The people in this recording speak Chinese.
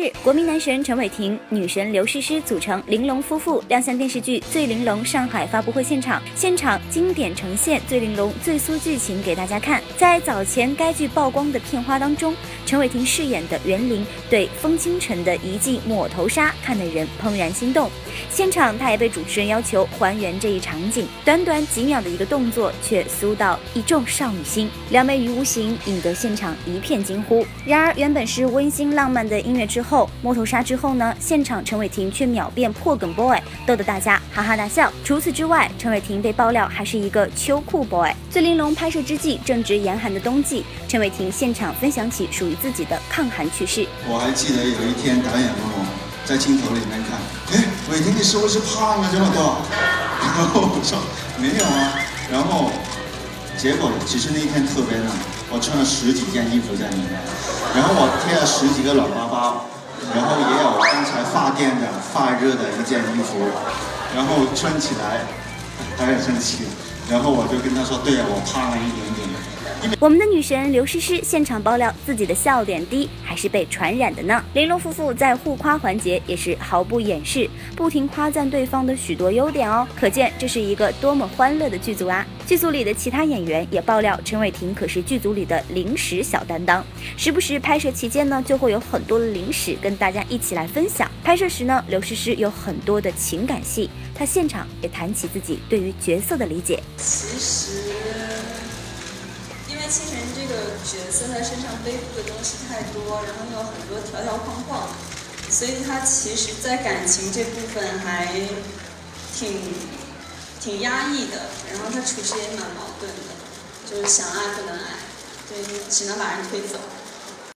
日，国民男神陈伟霆、女神刘诗诗组成玲珑夫妇亮相电视剧《醉玲珑》上海发布会现场，现场经典呈现醉玲珑最苏剧情给大家看。在早前该剧曝光的片花当中，陈伟霆饰演的袁林对风清晨的一记抹头杀，看得人怦然心动。现场他也被主持人要求还原这一场景，短短几秒的一个动作，却酥到一众少女心，撩妹于无形，引得现场一片惊呼。然而，原本是温馨浪漫的音乐之后，摸头杀之后呢，现场陈伟霆却秒变破梗 boy，逗得大家哈哈大笑。除此之外，陈伟霆被爆料还是一个秋裤 boy。醉玲珑拍摄之际，正值严寒的冬季，陈伟霆现场分享起属于自己的抗寒趣事。我还记得有一天导演问我在镜头里面看，哎，伟霆你是不是胖了这么多？然后我说没有啊，然后结果其实那天特别冷，我穿了十几件衣服在里面，然后我贴了十几个暖包包，然后也有刚才发电的发热的一件衣服，然后穿起来他很生气，然后我就跟他说，对呀，我胖了一点点。我们的女神刘诗诗现场爆料自己的笑点低，还是被传染的呢。玲珑夫妇在互夸环节也是毫不掩饰，不停夸赞对方的许多优点哦，可见这是一个多么欢乐的剧组啊！剧组里的其他演员也爆料，陈伟霆可是剧组里的零食小担当，时不时拍摄期间呢，就会有很多的零食跟大家一起来分享。拍摄时呢，刘诗诗有很多的情感戏，她现场也谈起自己对于角色的理解。其实。因为清晨这个角色，他身上背负的东西太多，然后有很多条条框框，所以他其实，在感情这部分还挺挺压抑的。然后他处事也蛮矛盾的，就是想爱不能爱，对，只能把人推走。